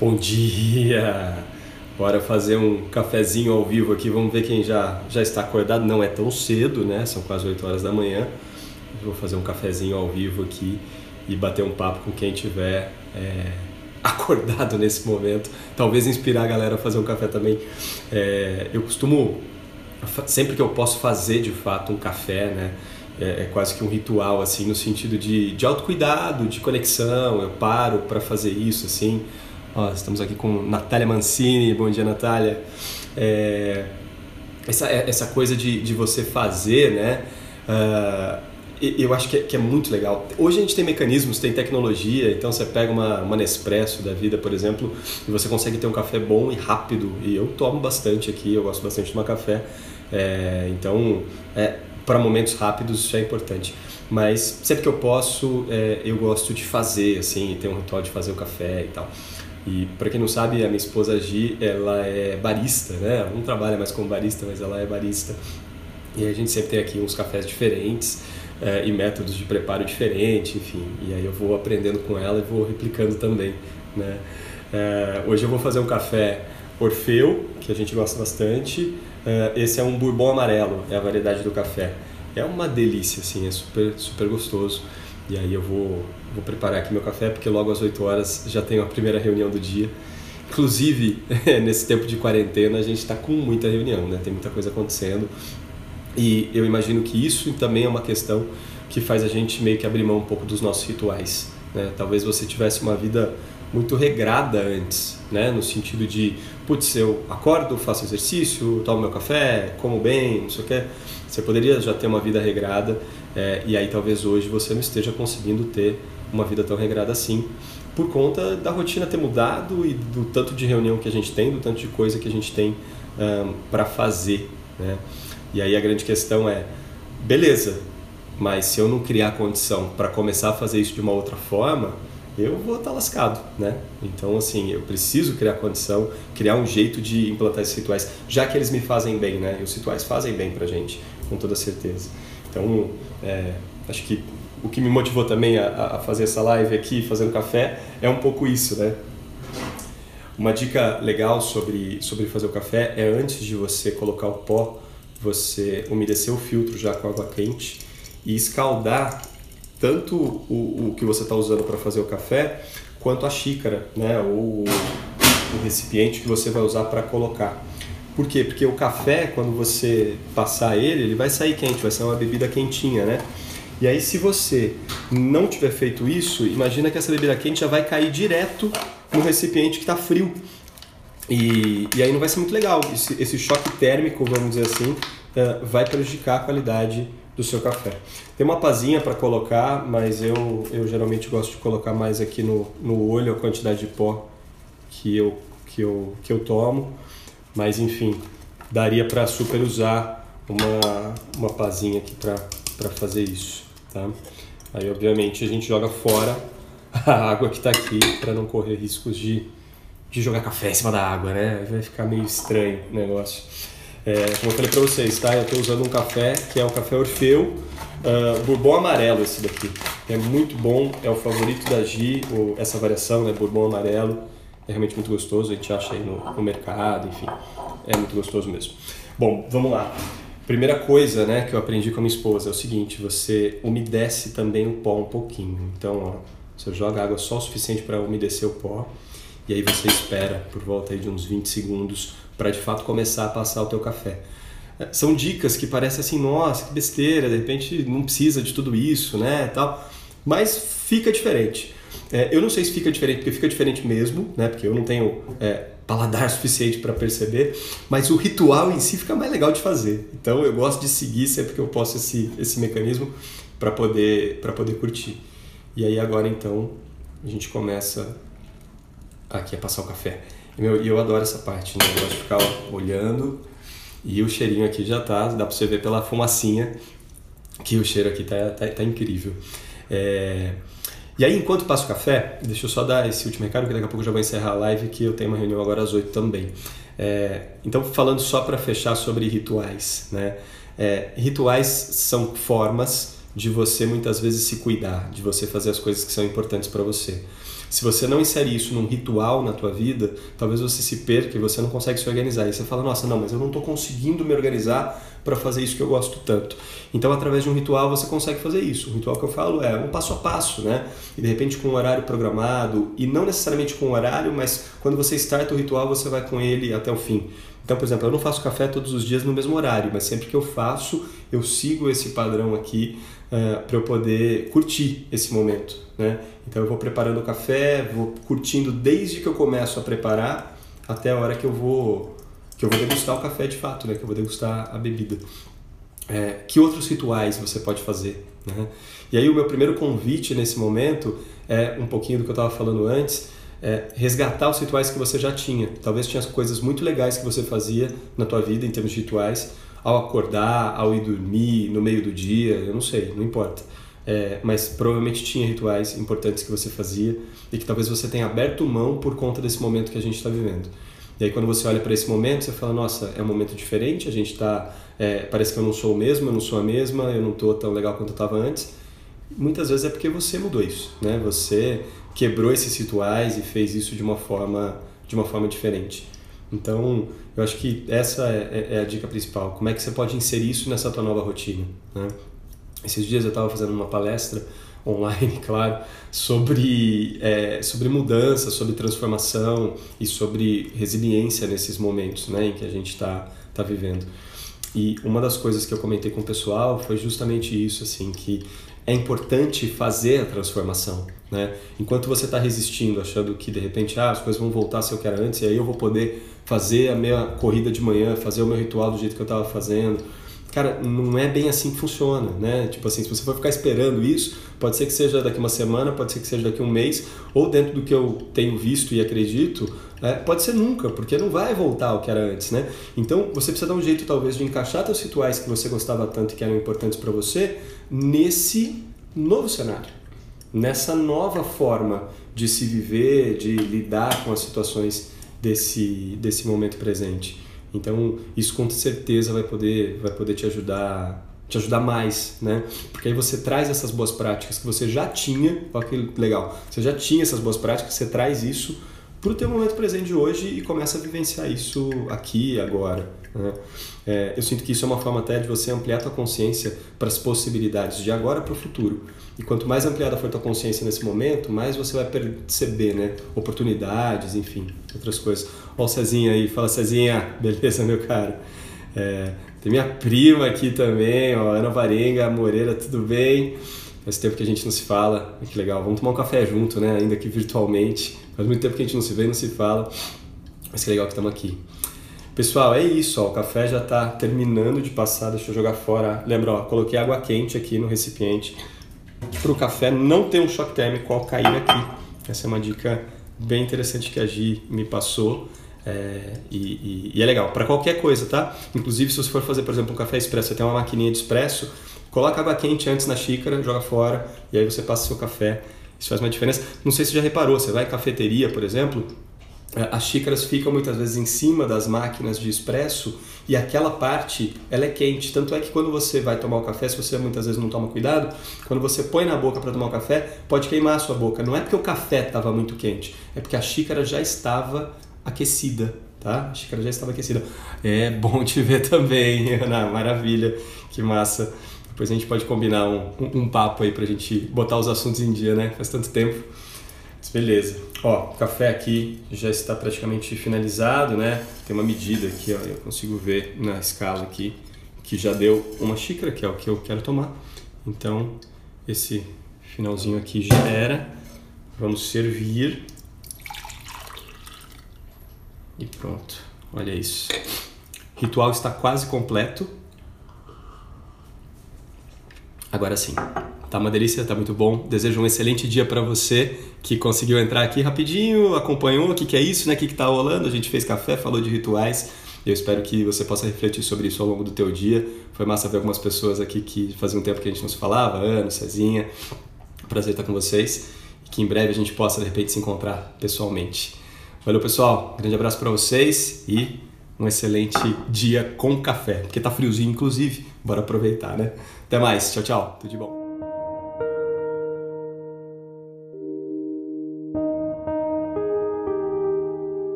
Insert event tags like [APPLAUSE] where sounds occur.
Bom dia! Bora fazer um cafezinho ao vivo aqui. Vamos ver quem já, já está acordado. Não é tão cedo, né? São quase 8 horas da manhã. Vou fazer um cafezinho ao vivo aqui e bater um papo com quem tiver é, [LAUGHS] acordado nesse momento. Talvez inspirar a galera a fazer um café também. É, eu costumo, sempre que eu posso fazer de fato um café, né? É, é, quase que um ritual, assim, no sentido de, de autocuidado, de conexão. Eu paro para fazer isso, assim. Ó, estamos aqui com Natália Mancini. Bom dia, Natália. É, essa, é, essa coisa de, de você fazer, né? Uh, eu acho que é, que é, muito legal. Hoje a gente tem mecanismos, tem tecnologia, então você pega uma, uma Nespresso da vida, por exemplo, e você consegue ter um café bom e rápido. E eu tomo bastante aqui, eu gosto bastante de tomar café. É, então, é, para momentos rápidos isso é importante. Mas sempre que eu posso, é, eu gosto de fazer, assim, ter um ritual de fazer o café e tal. E para quem não sabe, a minha esposa Gi, ela é barista, né? Ela não trabalha mais como barista, mas ela é barista. E a gente sempre tem aqui uns cafés diferentes é, e métodos de preparo diferentes, enfim. E aí eu vou aprendendo com ela e vou replicando também, né? É, hoje eu vou fazer um café Orfeu, que a gente gosta bastante, Uh, esse é um bourbon amarelo, é a variedade do café. É uma delícia, assim, é super, super gostoso. E aí eu vou, vou preparar aqui meu café, porque logo às 8 horas já tenho a primeira reunião do dia. Inclusive, [LAUGHS] nesse tempo de quarentena, a gente está com muita reunião, né? Tem muita coisa acontecendo. E eu imagino que isso também é uma questão que faz a gente meio que abrir mão um pouco dos nossos rituais. Né? Talvez você tivesse uma vida muito regrada antes, né? No sentido de, putz, eu acordo, faço exercício, tomo meu café, como bem, não sei o que. Você poderia já ter uma vida regrada é, e aí talvez hoje você não esteja conseguindo ter uma vida tão regrada assim por conta da rotina ter mudado e do tanto de reunião que a gente tem, do tanto de coisa que a gente tem um, para fazer, né? E aí a grande questão é, beleza, mas se eu não criar condição para começar a fazer isso de uma outra forma, eu vou estar tá lascado, né? Então, assim, eu preciso criar condição, criar um jeito de implantar esses rituais, já que eles me fazem bem, né? E os rituais fazem bem pra gente, com toda certeza. Então, é, acho que o que me motivou também a, a, fazer essa live aqui, fazendo café, é um pouco isso, né? Uma dica legal sobre, sobre fazer o café é antes de você colocar o pó, você umedecer o filtro já com água quente e escaldar tanto o, o que você está usando para fazer o café, quanto a xícara, né? ou o recipiente que você vai usar para colocar. Por quê? Porque o café, quando você passar ele, ele vai sair quente, vai sair uma bebida quentinha, né? E aí, se você não tiver feito isso, imagina que essa bebida quente já vai cair direto no recipiente que está frio. E, e aí não vai ser muito legal. Esse, esse choque térmico, vamos dizer assim, uh, vai prejudicar a qualidade do seu café. Tem uma pazinha para colocar, mas eu, eu geralmente gosto de colocar mais aqui no, no olho a quantidade de pó que eu, que eu, que eu tomo. Mas enfim, daria para super usar uma, uma pazinha aqui para fazer isso. Tá? Aí obviamente a gente joga fora a água que está aqui para não correr riscos de, de jogar café em cima da água, né? Vai ficar meio estranho o negócio. É, como eu falei para vocês, tá? Eu estou usando um café que é o café Orfeu, uh, Bourbon amarelo esse daqui. É muito bom, é o favorito da Gi, essa variação, né? Bourbon amarelo. É realmente muito gostoso, a gente acha aí no, no mercado, enfim. É muito gostoso mesmo. Bom, vamos lá. Primeira coisa né, que eu aprendi com a minha esposa é o seguinte: você umedece também o pó um pouquinho. Então, ó, você joga água só o suficiente para umedecer o pó e aí você espera por volta de uns 20 segundos para de fato começar a passar o teu café. É, são dicas que parecem assim, nossa, que besteira, de repente não precisa de tudo isso, né, tal. Mas fica diferente. É, eu não sei se fica diferente, porque fica diferente mesmo, né, porque eu não tenho é, paladar [LAUGHS] suficiente para perceber, mas o ritual em si fica mais legal de fazer. Então eu gosto de seguir sempre que eu posso esse, esse mecanismo para poder, para poder curtir. E aí agora então a gente começa aqui a passar o café. E meu, eu adoro essa parte, né? Eu gosto de ficar olhando e o cheirinho aqui já tá, dá pra você ver pela fumacinha que o cheiro aqui tá, tá, tá incrível. É... E aí, enquanto passo o café, deixa eu só dar esse último recado, que daqui a pouco já vou encerrar a live, que eu tenho uma reunião agora às 8 também. É... Então, falando só para fechar sobre rituais, né? É... Rituais são formas de você muitas vezes se cuidar, de você fazer as coisas que são importantes para você. Se você não insere isso num ritual na tua vida, talvez você se perca e você não consegue se organizar. E você fala, nossa, não, mas eu não estou conseguindo me organizar para fazer isso que eu gosto tanto. Então, através de um ritual, você consegue fazer isso. O ritual que eu falo é um passo a passo, né? E de repente com um horário programado, e não necessariamente com um horário, mas quando você starta o ritual, você vai com ele até o fim. Então, por exemplo, eu não faço café todos os dias no mesmo horário, mas sempre que eu faço, eu sigo esse padrão aqui uh, eh, para eu poder curtir esse momento. Né? Então, eu vou preparando o café, vou curtindo desde que eu começo a preparar até a hora que eu vou que eu vou degustar o café de fato, né? que eu vou degustar a bebida. É, que outros rituais você pode fazer? Né? E aí, o meu primeiro convite nesse momento é um pouquinho do que eu estava falando antes é, resgatar os rituais que você já tinha. Talvez tinha coisas muito legais que você fazia na tua vida em termos de rituais, ao acordar, ao ir dormir, no meio do dia, eu não sei, não importa. É, mas provavelmente tinha rituais importantes que você fazia e que talvez você tenha aberto mão por conta desse momento que a gente está vivendo. E aí quando você olha para esse momento, você fala, nossa, é um momento diferente, a gente está, é, parece que eu não sou o mesmo, eu não sou a mesma, eu não estou tão legal quanto eu estava antes. Muitas vezes é porque você mudou isso, né? Você quebrou esses rituais e fez isso de uma forma de uma forma diferente. Então, eu acho que essa é, é, é a dica principal. Como é que você pode inserir isso nessa tua nova rotina? Né? Esses dias eu estava fazendo uma palestra online, [LAUGHS] claro, sobre, é, sobre mudança, sobre transformação e sobre resiliência nesses momentos né, em que a gente está tá vivendo. E uma das coisas que eu comentei com o pessoal foi justamente isso, assim, que é importante fazer a transformação. Né? Enquanto você está resistindo, achando que de repente ah, as coisas vão voltar se eu quero antes, e aí eu vou poder fazer a minha corrida de manhã, fazer o meu ritual do jeito que eu estava fazendo. Cara, não é bem assim que funciona, né? Tipo assim, se você for ficar esperando isso, pode ser que seja daqui uma semana, pode ser que seja daqui um mês, ou dentro do que eu tenho visto e acredito, é, pode ser nunca, porque não vai voltar ao que era antes, né? Então, você precisa dar um jeito, talvez, de encaixar seus rituais que você gostava tanto e que eram importantes para você nesse novo cenário nessa nova forma de se viver, de lidar com as situações desse, desse momento presente. Então, isso com certeza vai poder, vai poder te ajudar te ajudar mais, né? Porque aí você traz essas boas práticas que você já tinha, olha que legal, você já tinha essas boas práticas, você traz isso para o teu momento presente de hoje e começa a vivenciar isso aqui e agora. Né? É, eu sinto que isso é uma forma até de você ampliar a tua consciência para as possibilidades de agora para o futuro. E quanto mais ampliada for a tua consciência nesse momento, mais você vai perceber né? oportunidades, enfim, outras coisas. Olha o Cezinha aí, fala Cezinha, [LAUGHS] beleza meu caro? É, tem minha prima aqui também, ó, Ana Varenga Moreira, tudo bem? Faz tempo que a gente não se fala, que legal. Vamos tomar um café junto, né? Ainda que virtualmente. Faz muito tempo que a gente não se vê e não se fala. Mas que legal que estamos aqui. Pessoal, é isso, ó, o café já está terminando de passar, deixa eu jogar fora. Lembra, ó, coloquei água quente aqui no recipiente para o café não ter um choque térmico ao cair aqui. Essa é uma dica bem interessante que a Gi me passou. É, e, e, e, é legal para qualquer coisa, tá? Inclusive, se você for fazer, por exemplo, um café expresso, você tem uma maquininha de expresso, coloca água quente antes na xícara, joga fora e aí você passa seu café. Isso faz uma diferença. Não sei se você já reparou, você vai em cafeteria, por exemplo, é, as xícaras ficam muitas vezes em cima das máquinas de expresso e aquela parte ela é quente. Tanto é que quando você vai tomar o café, se você muitas vezes não toma cuidado, quando você põe na boca para tomar o café, pode queimar a sua boca. Não é porque o café estava muito quente, é porque a xícara já estava aquecida, tá? A xícara já estava aquecida. É bom te ver também, [LAUGHS] Ana. Maravilha, que massa. Depois a gente pode combinar um, um, um papo aí para a gente botar os assuntos em dia, né? Faz tanto tempo. Mas beleza. Ó, o café aqui já está praticamente finalizado, né? Tem uma medida aqui, ó, eu consigo ver na escala aqui que já deu uma xícara, que é o que eu quero tomar. Então, esse finalzinho aqui já era. Vamos servir. E pronto. Olha isso. O ritual está quase completo. Agora sim. Tá uma delícia, tá muito bom. Desejo um excelente dia para você que conseguiu entrar aqui rapidinho, acompanhou o que, que é isso, né? O que, que tá rolando. A gente fez café, falou de rituais. Eu espero que você possa refletir sobre isso ao longo do teu dia. Foi massa ver algumas pessoas aqui que fazia um tempo que a gente não se falava, Ana, Cezinha. Prazer estar com vocês e que em breve a gente possa de repente se encontrar pessoalmente. Valeu, pessoal. grande abraço para vocês e um excelente dia com café, porque tá friozinho inclusive. Bora aproveitar, né? Até mais. Tchau, tchau. Tudo de bom.